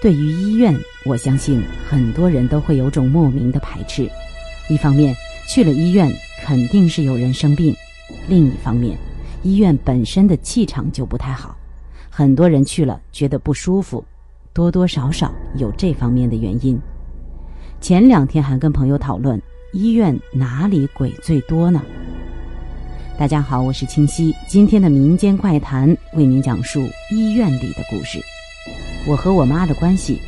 对于医院，我相信很多人都会有种莫名的排斥。一方面，去了医院肯定是有人生病；另一方面，医院本身的气场就不太好，很多人去了觉得不舒服，多多少少有这方面的原因。前两天还跟朋友讨论，医院哪里鬼最多呢？大家好，我是清溪，今天的民间怪谈为您讲述医院里的故事。我和我妈的关系，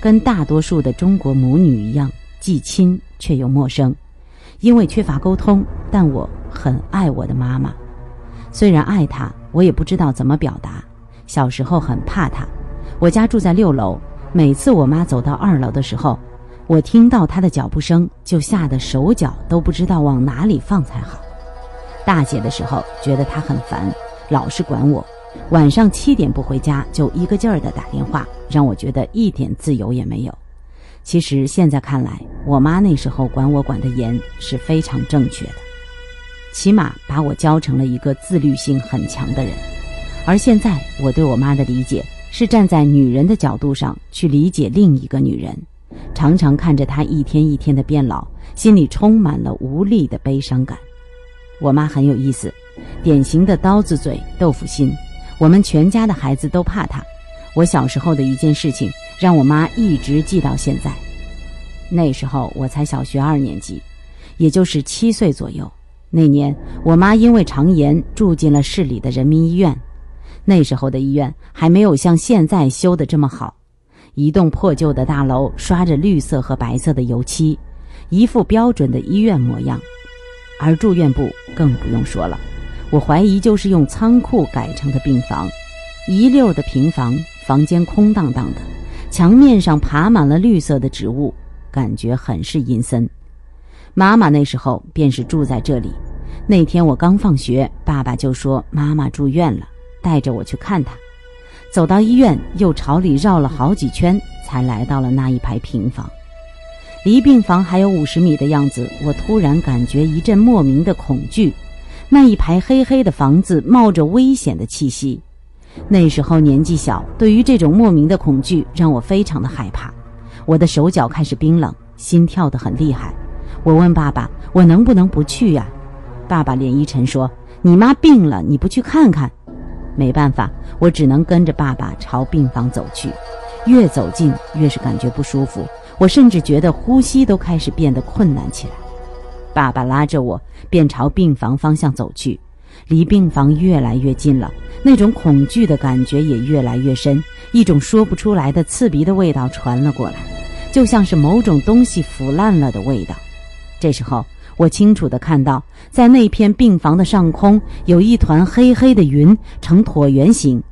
跟大多数的中国母女一样，既亲却又陌生。因为缺乏沟通，但我很爱我的妈妈。虽然爱她，我也不知道怎么表达。小时候很怕她。我家住在六楼，每次我妈走到二楼的时候，我听到她的脚步声，就吓得手脚都不知道往哪里放才好。大姐的时候，觉得她很烦，老是管我。晚上七点不回家，就一个劲儿的打电话，让我觉得一点自由也没有。其实现在看来，我妈那时候管我管得严是非常正确的，起码把我教成了一个自律性很强的人。而现在我对我妈的理解，是站在女人的角度上去理解另一个女人，常常看着她一天一天的变老，心里充满了无力的悲伤感。我妈很有意思，典型的刀子嘴豆腐心。我们全家的孩子都怕他。我小时候的一件事情，让我妈一直记到现在。那时候我才小学二年级，也就是七岁左右。那年我妈因为肠炎住进了市里的人民医院。那时候的医院还没有像现在修的这么好，一栋破旧的大楼，刷着绿色和白色的油漆，一副标准的医院模样。而住院部更不用说了，我怀疑就是用仓库改成的病房，一溜的平房，房间空荡荡的，墙面上爬满了绿色的植物，感觉很是阴森。妈妈那时候便是住在这里。那天我刚放学，爸爸就说妈妈住院了，带着我去看她。走到医院，又朝里绕了好几圈，才来到了那一排平房。离病房还有五十米的样子，我突然感觉一阵莫名的恐惧。那一排黑黑的房子冒着危险的气息。那时候年纪小，对于这种莫名的恐惧让我非常的害怕。我的手脚开始冰冷，心跳得很厉害。我问爸爸：“我能不能不去呀？”爸爸脸一沉说：“你妈病了，你不去看看？”没办法，我只能跟着爸爸朝病房走去。越走近，越是感觉不舒服。我甚至觉得呼吸都开始变得困难起来。爸爸拉着我，便朝病房方向走去。离病房越来越近了，那种恐惧的感觉也越来越深。一种说不出来的刺鼻的味道传了过来，就像是某种东西腐烂了的味道。这时候，我清楚地看到，在那片病房的上空有一团黑黑的云，呈椭圆形，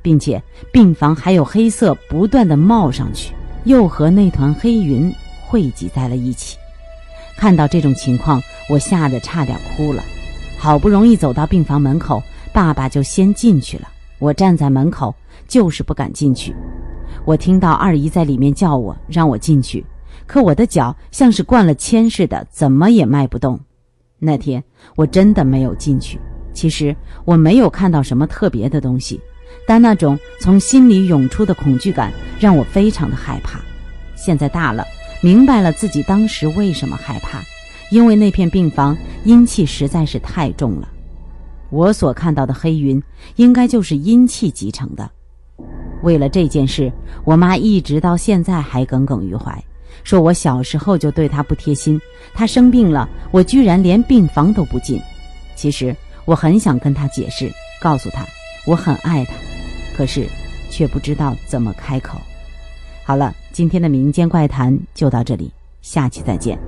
并且病房还有黑色不断地冒上去。又和那团黑云汇集在了一起。看到这种情况，我吓得差点哭了。好不容易走到病房门口，爸爸就先进去了。我站在门口，就是不敢进去。我听到二姨在里面叫我，让我进去，可我的脚像是灌了铅似的，怎么也迈不动。那天我真的没有进去。其实我没有看到什么特别的东西。但那种从心里涌出的恐惧感让我非常的害怕。现在大了，明白了自己当时为什么害怕，因为那片病房阴气实在是太重了。我所看到的黑云，应该就是阴气集成的。为了这件事，我妈一直到现在还耿耿于怀，说我小时候就对她不贴心，她生病了，我居然连病房都不进。其实我很想跟她解释，告诉她。我很爱她，可是却不知道怎么开口。好了，今天的民间怪谈就到这里，下期再见。